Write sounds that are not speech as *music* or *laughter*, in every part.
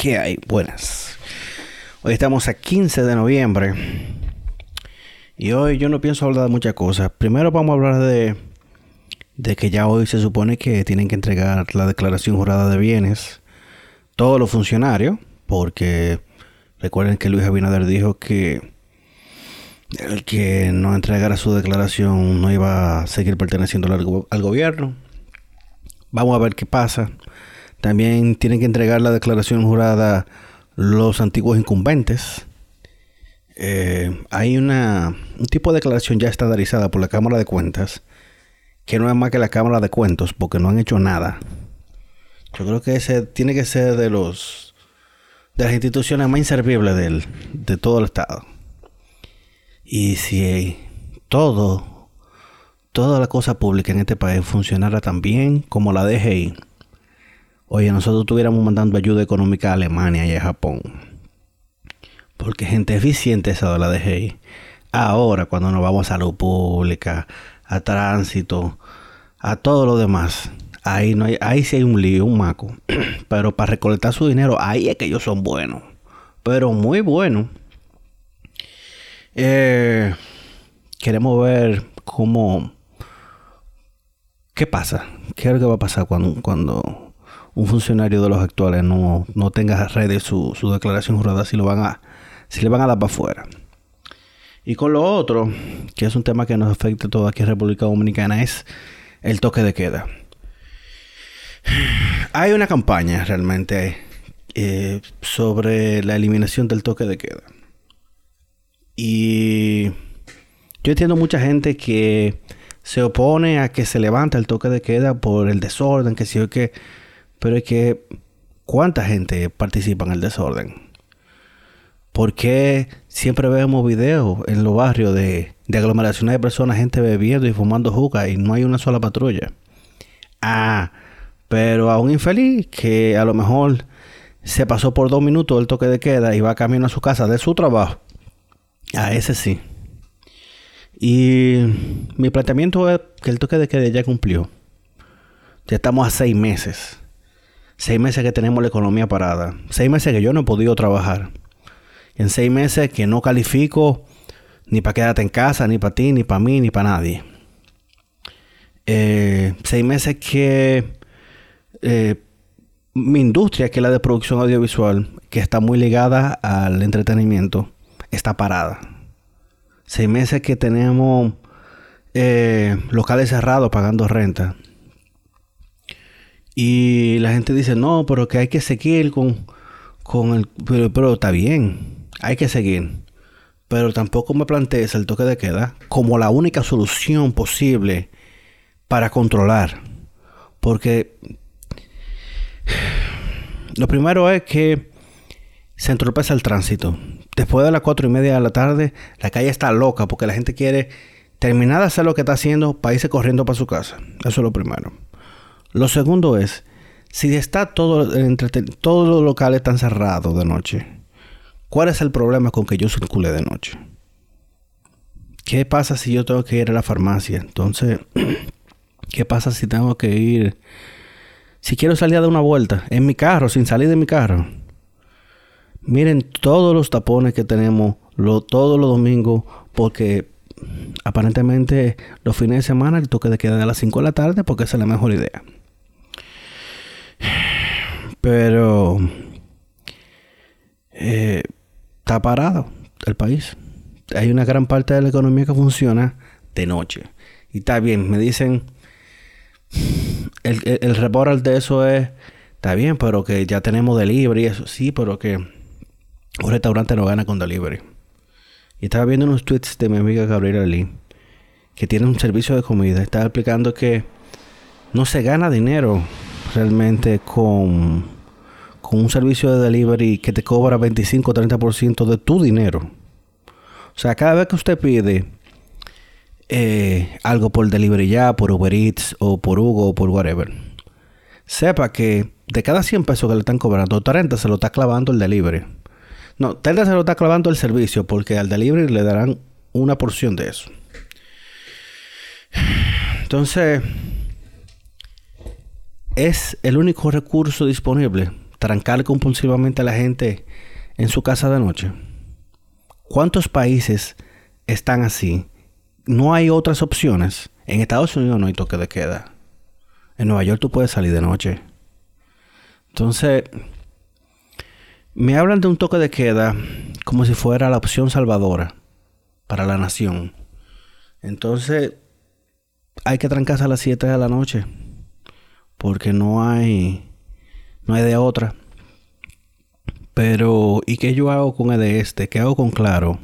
¿Qué hay? Buenas. Hoy estamos a 15 de noviembre. Y hoy yo no pienso hablar de muchas cosas. Primero vamos a hablar de, de que ya hoy se supone que tienen que entregar la declaración jurada de bienes todos los funcionarios. Porque recuerden que Luis Abinader dijo que el que no entregara su declaración no iba a seguir perteneciendo al, al gobierno. Vamos a ver qué pasa. También tienen que entregar la declaración jurada los antiguos incumbentes. Eh, hay una, un tipo de declaración ya estandarizada por la Cámara de Cuentas, que no es más que la Cámara de Cuentos, porque no han hecho nada. Yo creo que ese tiene que ser de los de las instituciones más inservibles del, de todo el Estado. Y si todo toda la cosa pública en este país funcionara tan bien como la DGI, oye, nosotros estuviéramos mandando ayuda económica a Alemania y a Japón. Porque gente eficiente esa de la DGI. Ahora, cuando nos vamos a salud pública, a tránsito, a todo lo demás, ahí ahí sí hay un lío, un maco. *clears throat* Pero para recolectar su dinero, ahí es que ellos son buenos. Pero muy buenos. Eh, queremos ver cómo ¿Qué pasa? ¿Qué es lo que va a pasar cuando, cuando un funcionario de los actuales no, tenga redes su, su declaración jurada si lo van a si le van a dar para afuera? Y con lo otro, que es un tema que nos afecta a todos aquí en República Dominicana, es el toque de queda. Hay una campaña realmente eh, sobre la eliminación del toque de queda. Y yo entiendo mucha gente que se opone a que se levante el toque de queda por el desorden, que sí o que... Pero es que, ¿cuánta gente participa en el desorden? ¿Por qué siempre vemos videos en los barrios de, de aglomeraciones de personas, gente bebiendo y fumando juca y no hay una sola patrulla? Ah, pero a un infeliz que a lo mejor se pasó por dos minutos el toque de queda y va camino a su casa de su trabajo. A ese sí. Y mi planteamiento es que el toque de queda ya cumplió. Ya estamos a seis meses. Seis meses que tenemos la economía parada. Seis meses que yo no he podido trabajar. En seis meses que no califico ni para quedarte en casa, ni para ti, ni para mí, ni para nadie. Eh, seis meses que eh, mi industria, que es la de producción audiovisual, que está muy ligada al entretenimiento, está parada seis meses que tenemos eh, locales cerrados pagando renta. Y la gente dice, no, pero que hay que seguir con, con el... Pero, está bien, hay que seguir. Pero tampoco me plantees el toque de queda como la única solución posible para controlar. Porque *sighs* lo primero es que se entorpece el tránsito. Después de las cuatro y media de la tarde, la calle está loca porque la gente quiere terminar de hacer lo que está haciendo para irse corriendo para su casa. Eso es lo primero. Lo segundo es, si está todo, todos los locales están cerrados de noche, ¿cuál es el problema con que yo circule de noche? ¿Qué pasa si yo tengo que ir a la farmacia? Entonces, *clears throat* ¿qué pasa si tengo que ir, si quiero salir a dar una vuelta en mi carro, sin salir de mi carro? Miren todos los tapones que tenemos todos los domingos porque aparentemente los fines de semana el toque de queda a las 5 de la tarde porque esa es la mejor idea. Pero eh, está parado el país. Hay una gran parte de la economía que funciona de noche. Y está bien, me dicen, el, el, de eso es, está bien, pero que ya tenemos delivery eso. Sí, pero que un restaurante no gana con delivery. Y estaba viendo unos tweets de mi amiga Gabriela Lee, que tiene un servicio de comida. Estaba explicando que no se gana dinero realmente con, con un servicio de delivery que te cobra 25 o 30% de tu dinero. O sea, cada vez que usted pide eh, algo por delivery ya, por Uber Eats o por Hugo o por whatever, sepa que de cada 100 pesos que le están cobrando, 30 se lo está clavando el delivery. No, Telda se lo está clavando el servicio porque al delivery le darán una porción de eso. Entonces, es el único recurso disponible trancar compulsivamente a la gente en su casa de noche. ¿Cuántos países están así? No hay otras opciones. En Estados Unidos no hay toque de queda. En Nueva York tú puedes salir de noche. Entonces, me hablan de un toque de queda como si fuera la opción salvadora para la nación. Entonces, hay que trancarse a las 7 de la noche. Porque no hay. No hay de otra. Pero, ¿y qué yo hago con el de este? ¿Qué hago con Claro?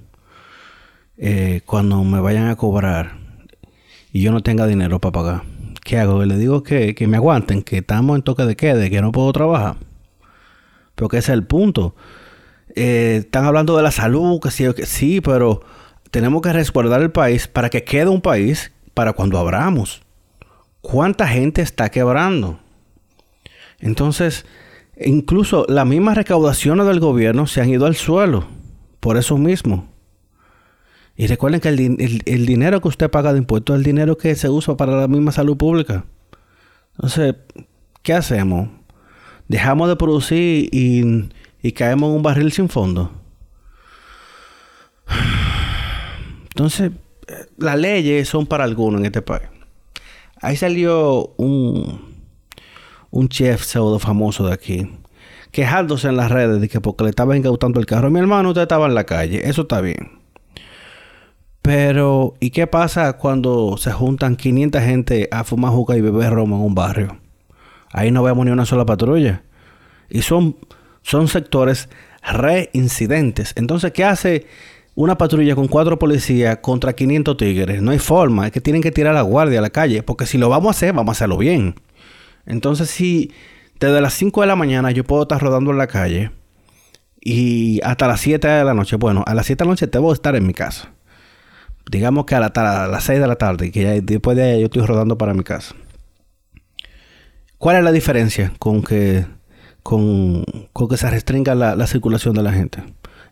Eh, cuando me vayan a cobrar y yo no tenga dinero para pagar. ¿Qué hago? Le digo que, que me aguanten, que estamos en toque de quede, que no puedo trabajar. Porque ese es el punto. Eh, están hablando de la salud, que sí, que sí, pero tenemos que resguardar el país para que quede un país para cuando abramos. ¿Cuánta gente está quebrando? Entonces, incluso las mismas recaudaciones del gobierno se han ido al suelo por eso mismo. Y recuerden que el, dinero que usted paga de impuestos es el dinero que se usa para la misma salud pública. Entonces, ¿qué hacemos? ¿Dejamos de producir y, caemos en un barril sin fondo? Entonces, las leyes son para algunos en este país. Ahí salió un, un chef pseudo famoso de aquí, quejándose en las redes de que porque le estaba incautando el carro. Mi hermano, usted estaba en la calle. Eso está bien. Pero, ¿y qué pasa cuando se juntan 500 gente a fumar juca y beber romo en un barrio? Ahí no vemos ni una sola patrulla. Y son, son sectores reincidentes. Entonces, ¿qué hace una patrulla con cuatro policías contra 500 tigres? No hay forma. Es que tienen que tirar la guardia a la calle. Porque si lo vamos a hacer, vamos a hacerlo bien. Entonces, si desde las 5 de la mañana yo puedo estar rodando en la calle y hasta las 7 de la noche, bueno, a las 7 de la noche debo estar en mi casa digamos que a, las 6 de la tarde, que después de ahí yo estoy rodando para mi casa. ¿Cuál es la diferencia con que, con, que se restringa la, circulación de la gente?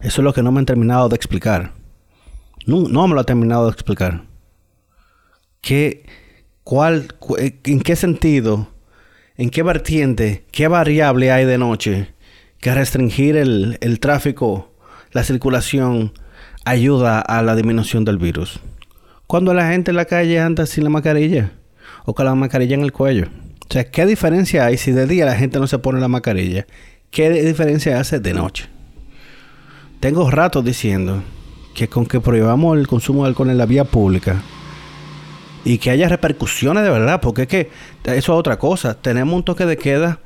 Eso es lo que no me han terminado de explicar. No, no me lo ha terminado de explicar. ¿Qué, cuál, ¿En qué sentido, en qué vertiente, qué variable hay de noche que restringir el, el tráfico, la circulación ayuda a la disminución del virus. Cuando la gente en la calle anda sin la mascarilla o con la mascarilla en el cuello. O sea, ¿qué diferencia hay si de día la gente no se pone la mascarilla? ¿Qué diferencia hace de noche? Tengo rato diciendo que con que prohibamos el consumo de alcohol en la vía pública y que haya repercusiones de verdad, porque es que eso es otra cosa. Tenemos un toque de queda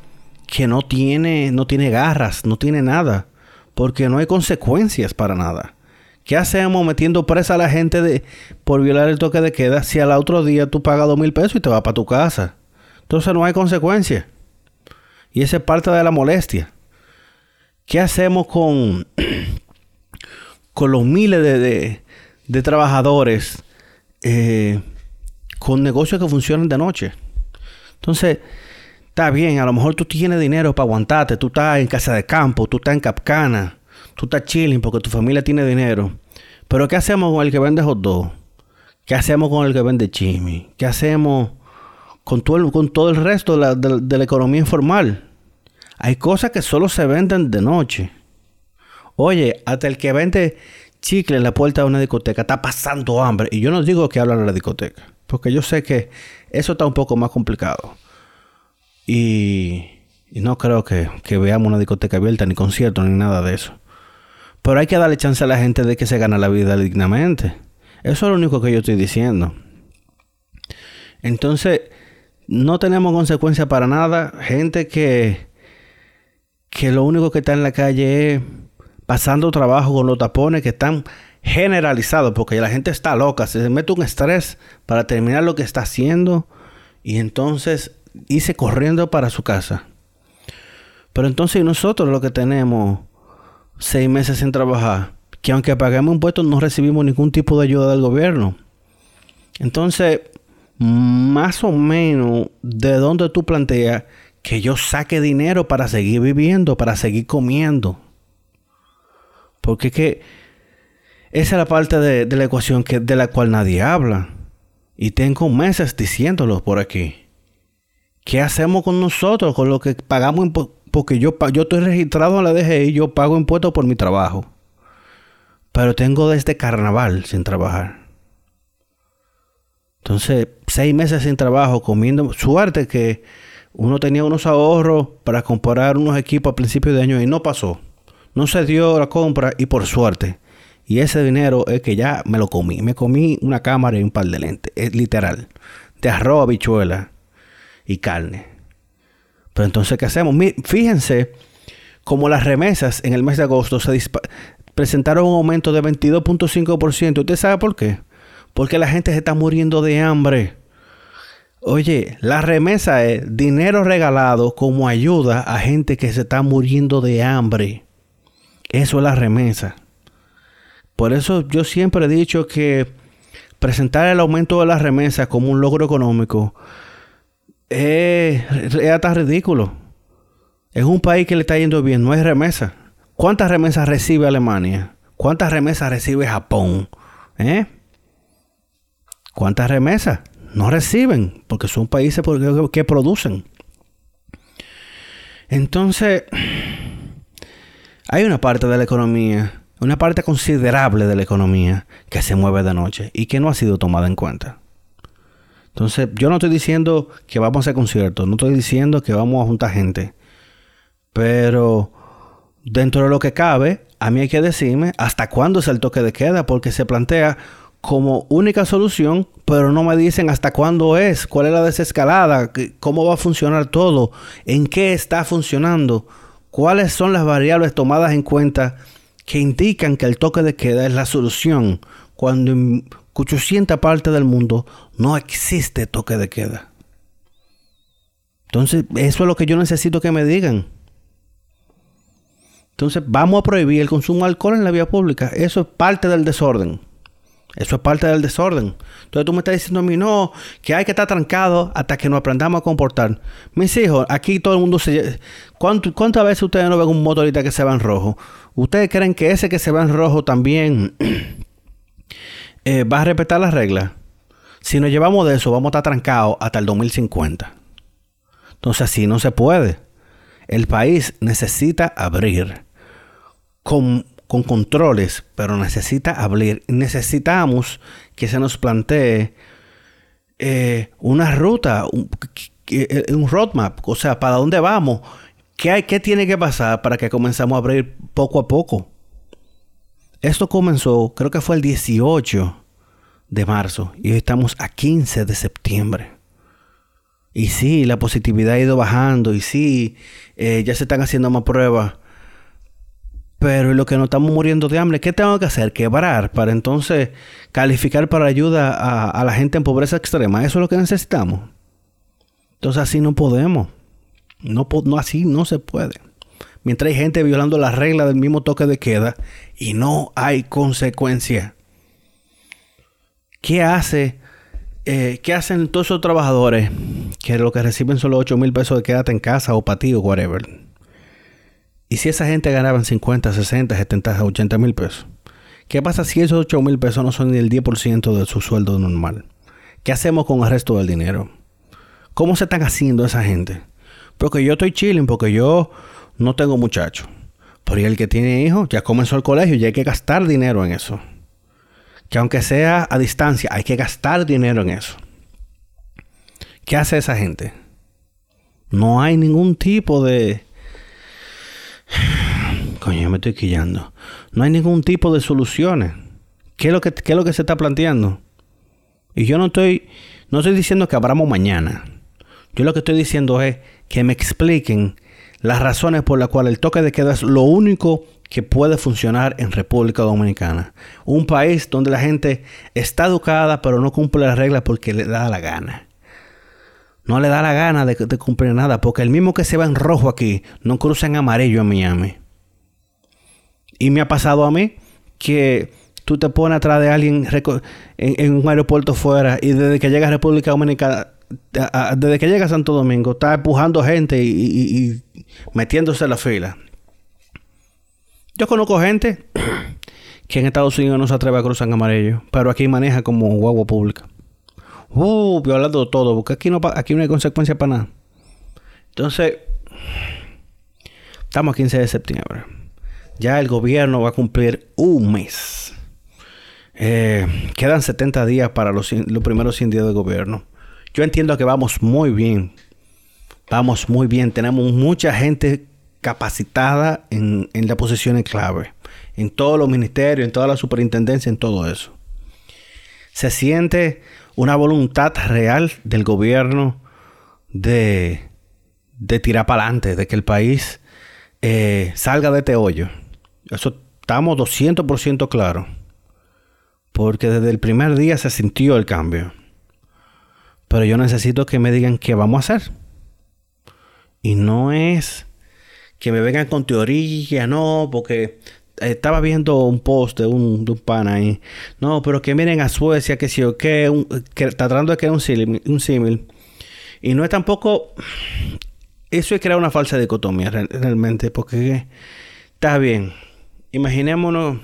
que no tiene, no tiene garras, no tiene nada, porque no hay consecuencias para nada. ¿Qué hacemos metiendo presa a la gente de, por violar el toque de queda si al otro día tú pagas dos mil pesos y te vas para tu casa? Entonces no hay consecuencia. Y esa es parte de la molestia. ¿Qué hacemos con, *clears throat* con los miles de, de, trabajadores eh, con negocios que funcionan de noche? Entonces, está bien, a lo mejor tú tienes dinero para aguantarte, tú estás en casa de campo, tú estás en Capcana tú estás chilling porque tu familia tiene dinero. Pero ¿qué hacemos con el que vende hot dog? ¿Qué hacemos con el que vende chimi? ¿Qué hacemos con todo el, con todo el resto de la, economía informal? Hay cosas que solo se venden de noche. Oye, hasta el que vende chicle en la puerta de una discoteca está pasando hambre. Y yo no digo que hablan de la discoteca. Porque yo sé que eso está un poco más complicado. Y, y no creo que, veamos una discoteca abierta, ni concierto, ni nada de eso. Pero hay que darle chance a la gente de que se gane la vida dignamente. Eso es lo único que yo estoy diciendo. Entonces, no tenemos consecuencias para nada. Gente que, que lo único que está en la calle es pasando trabajo con los tapones que están generalizados, porque la gente está loca, se mete un estrés para terminar lo que está haciendo y entonces irse corriendo para su casa. Pero entonces nosotros lo que tenemos seis meses sin trabajar, que aunque paguemos impuestos no recibimos ningún tipo de ayuda del gobierno. Entonces, más o menos, ¿de dónde tú planteas que yo saque dinero para seguir viviendo, para seguir comiendo? Porque es que esa es la parte de, la ecuación que, de la cual nadie habla. Y tengo meses diciéndolo por aquí. ¿Qué hacemos con nosotros, con lo que pagamos porque yo, yo estoy registrado en la DGI, yo pago impuestos por mi trabajo. Pero tengo desde carnaval sin trabajar. Entonces, seis meses sin trabajo, comiendo. Suerte que uno tenía unos ahorros para comprar unos equipos a principios de año y no pasó. No se dio la compra y por suerte. Y ese dinero es que ya me lo comí. Me comí una cámara y un par de lentes. Es literal. De arroz, habichuela y carne. Pero entonces, ¿qué hacemos? Fíjense como las remesas en el mes de agosto se presentaron un aumento de 22.5%. ¿Usted sabe por qué? Porque la gente se está muriendo de hambre. Oye, la remesa es dinero regalado como ayuda a gente que se está muriendo de hambre. Eso es la remesa. Por eso yo siempre he dicho que presentar el aumento de la remesa como un logro económico es, hasta ridículo. Es un país que le está yendo bien, no hay remesa. ¿Cuántas remesas recibe Alemania? ¿Cuántas remesas recibe Japón? ¿Eh? ¿Cuántas remesas? No reciben, porque son países que producen. Entonces, hay una parte de la economía, una parte considerable de la economía que se mueve de noche y que no ha sido tomada en cuenta. Entonces, yo no estoy diciendo que vamos a hacer conciertos, no estoy diciendo que vamos a juntar gente, pero dentro de lo que cabe, a mí hay que decirme hasta cuándo es el toque de queda, porque se plantea como única solución, pero no me dicen hasta cuándo es, cuál es la desescalada, cómo va a funcionar todo, en qué está funcionando, cuáles son las variables tomadas en cuenta que indican que el toque de queda es la solución, cuando en 800 partes del mundo no existe toque de queda. Entonces, eso es lo que yo necesito que me digan. Entonces, vamos a prohibir el consumo de alcohol en la vía pública. Eso es parte del desorden. Eso es parte del desorden. Entonces tú me estás diciendo a mí, no, que hay que estar trancado hasta que nos aprendamos a comportar. Mis hijos, aquí todo el mundo se... ¿Cuántas veces ustedes no ven un motorista que se va en rojo? ¿Ustedes creen que ese que se va en rojo también *clears throat* eh, va a respetar las reglas? Si nos llevamos de eso, vamos a estar trancados hasta el 2050. Entonces así no se puede. El país necesita abrir con con controles, pero necesita abrir. Necesitamos que se nos plantee eh, una ruta, eh, un, roadmap, o sea, para dónde vamos, qué, hay, qué tiene que pasar para que comenzamos a abrir poco a poco. Esto comenzó, creo que fue el 18 de marzo y hoy estamos a 15 de septiembre. Y sí, la positividad ha ido bajando y sí, eh, ya se están haciendo más pruebas pero lo que no estamos muriendo de hambre, ¿qué tengo que hacer? Quebrar para entonces calificar para ayuda a, la gente en pobreza extrema. Eso es lo que necesitamos. Entonces así no podemos. No, así no se puede. Mientras hay gente violando las reglas del mismo toque de queda y no hay consecuencia. ¿Qué hace? Eh, ¿Qué hacen todos esos trabajadores que lo que reciben son los 8 mil pesos de quédate en casa o para ti o whatever? ¿Y si esa gente ganaba 50, 60, 70, 80 mil pesos? ¿Qué pasa si esos 8 mil pesos no son ni el 10% de su sueldo normal? ¿Qué hacemos con el resto del dinero? ¿Cómo se están haciendo esa gente? Porque yo estoy chilling, porque yo no tengo muchachos. Pero el que tiene hijos ya comenzó el colegio y hay que gastar dinero en eso. Que aunque sea a distancia, hay que gastar dinero en eso. ¿Qué hace esa gente? No hay ningún tipo de, Coño, me estoy quillando. No hay ningún tipo de soluciones. ¿Qué es lo que, es lo que se está planteando? Y yo no estoy, no estoy diciendo que abramos mañana. Yo lo que estoy diciendo es que me expliquen las razones por las cuales el toque de queda es lo único que puede funcionar en República Dominicana. Un país donde la gente está educada pero no cumple las reglas porque le da la gana. No le da la gana de, de cumplir nada porque el mismo que se va en rojo aquí no cruza en amarillo en Miami. Y me ha pasado a mí que tú te pones atrás de alguien en, un aeropuerto fuera y desde que llega a República Dominicana, desde que llega a Santo Domingo, está empujando gente y, metiéndose en la fila. Yo conozco gente *clears throat* que en Estados Unidos no se atreve a cruzar en amarillo, pero aquí maneja como guagua pública. Uh, violando todo, porque aquí no, aquí no hay consecuencia para nada. Entonces, Estamos a 15 de septiembre. Ya el gobierno va a cumplir un mes. Eh, quedan 70 días para los, primeros 100 días de gobierno. Yo entiendo que vamos muy bien. Vamos muy bien. Tenemos mucha gente capacitada en, las posiciones clave. En todos los ministerios, en toda la superintendencia, en todo eso. Se siente una voluntad real del gobierno de, de tirar para adelante, de que el país eh, salga de este hoyo. Eso estamos 200% claros. Porque desde el primer día se sintió el cambio. Pero yo necesito que me digan qué vamos a hacer. Y no es que me vengan con teoría, no, porque estaba viendo un post de un, de un pana ahí. No, pero que miren a Suecia, que si o qué, que, tratando de crear un símil. Y no es tampoco. Eso es crear una falsa dicotomía realmente, porque está bien. Imaginémonos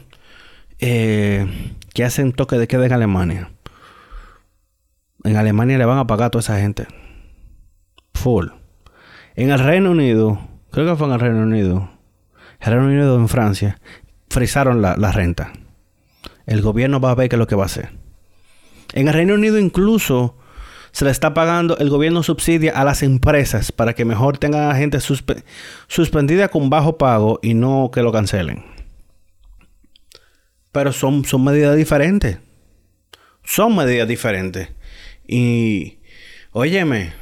eh, que hacen toque de queda en Alemania. En Alemania le van a pagar a toda esa gente. Full. En el Reino Unido, creo que fue en el Reino Unido. El Reino Unido en Francia. Frisaron la, la renta. El gobierno va a ver qué es lo que va a hacer. En el Reino Unido incluso se le está pagando, el gobierno subsidia a las empresas para que mejor tengan a gente suspendida con bajo pago y no que lo cancelen. Pero son, son medidas diferentes. Son medidas diferentes. Y, óyeme,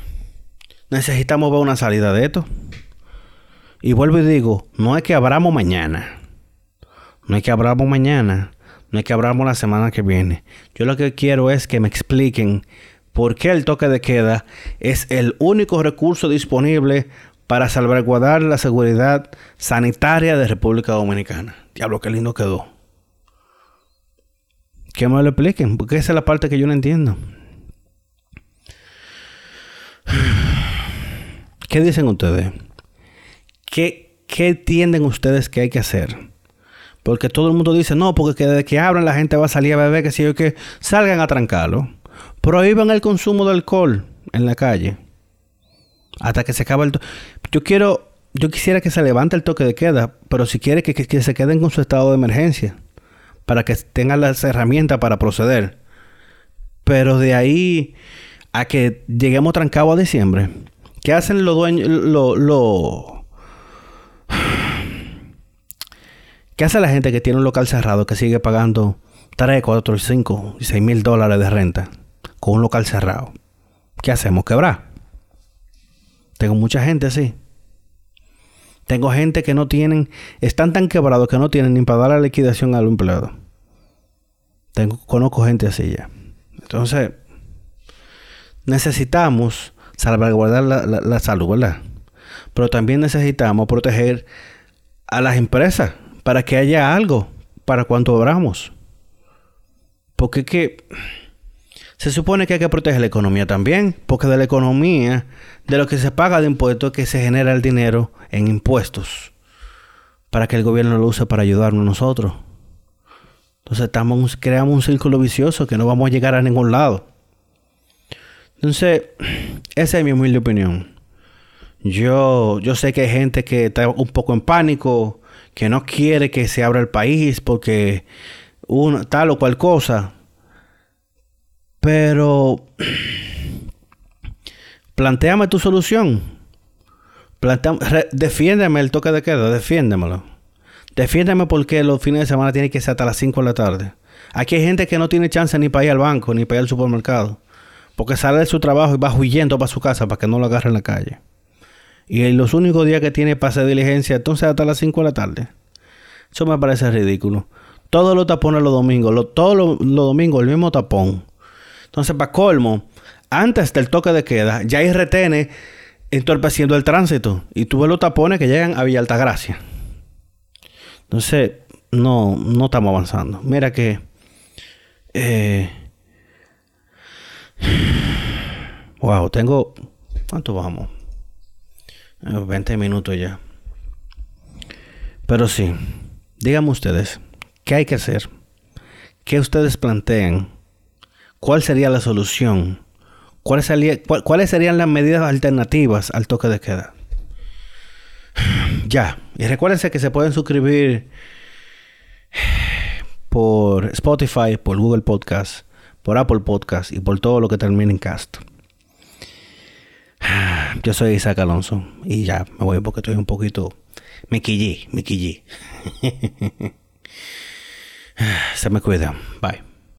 necesitamos ver una salida de esto. Y vuelvo y digo, no es que abramos mañana. No es que abramos mañana. No es que abramos la semana que viene. Yo lo que quiero es que me expliquen por qué el toque de queda es el único recurso disponible para salvaguardar la seguridad sanitaria de República Dominicana. Diablo, qué lindo quedó. Que me lo expliquen, porque esa es la parte que yo no entiendo. ¿Qué dicen ustedes? ¿Qué, ¿Qué entienden ustedes que hay que hacer? Porque todo el mundo dice, no, porque desde que abran la gente va a salir a beber, que si yo que salgan a trancarlo. Prohíban el consumo de alcohol en la calle. Hasta que se acabe el... Yo quiero... Yo quisiera que se levante el toque de queda, pero si quiere que, que se queden con su estado de emergencia. Para que tengan las herramientas para proceder. Pero de ahí a que lleguemos trancados a diciembre. ¿Qué hacen los dueños? Lo. ¿Qué hace la gente que tiene un local cerrado que sigue pagando 3, 4, 5 y 6 mil dólares de renta? con un local cerrado. ¿Qué hacemos? Quebrar. Tengo mucha gente así. Tengo gente que no tienen, están tan quebrados que no tienen ni para dar la liquidación al empleado. Tengo, conozco gente así ya. Entonces, necesitamos salvaguardar la, la salud, ¿verdad? Pero también necesitamos proteger a las empresas para que haya algo para cuando abramos. Porque que se supone que hay que proteger la economía también, porque de la economía, de lo que se paga de impuestos, es que se genera el dinero en impuestos, para que el gobierno lo use para ayudarnos nosotros. Entonces estamos, creamos un círculo vicioso que no vamos a llegar a ningún lado. Entonces, *clears throat* esa es mi humilde opinión. Yo, yo sé que hay gente que está un poco en pánico, que no quiere que se abra el país porque una, tal o cual cosa. Pero *clears throat* planteame tu solución. defiéndeme el toque de queda, defiéndemelo. Defiéndeme porque los fines de semana tienen que ser hasta las 5 de la tarde. Aquí hay gente que no tiene chance ni para ir al banco ni para ir al supermercado. Porque sale de su trabajo y va huyendo para su casa para que no lo agarre en la calle. Y los únicos días que tiene para hacer diligencia, entonces hasta las 5 de la tarde. Eso me parece ridículo. Todos los tapones los domingos, todos los domingos el mismo tapón. Entonces, para colmo, antes del toque de queda, ya hay retenes entorpeciendo el tránsito. Y tú ves los tapones que llegan a Villa Altagracia. Entonces, no, no estamos avanzando. Mira que. Eh, *sighs* wow, tengo. ¿Cuánto vamos? 20 minutos ya. Pero sí, díganme ustedes, ¿qué hay que hacer? ¿Qué ustedes plantean? ¿Cuál sería la solución? ¿Cuáles, serían las medidas alternativas al toque de queda? *sighs* Ya, Y recuérdense que se pueden suscribir por Spotify, por Google Podcast, por Apple Podcast y por todo lo que termine en cast. *sighs* Yo soy Isaac Alonso y ya me voy porque estoy un poquito... Me quillé, me. *laughs* Se me cuida. Bye.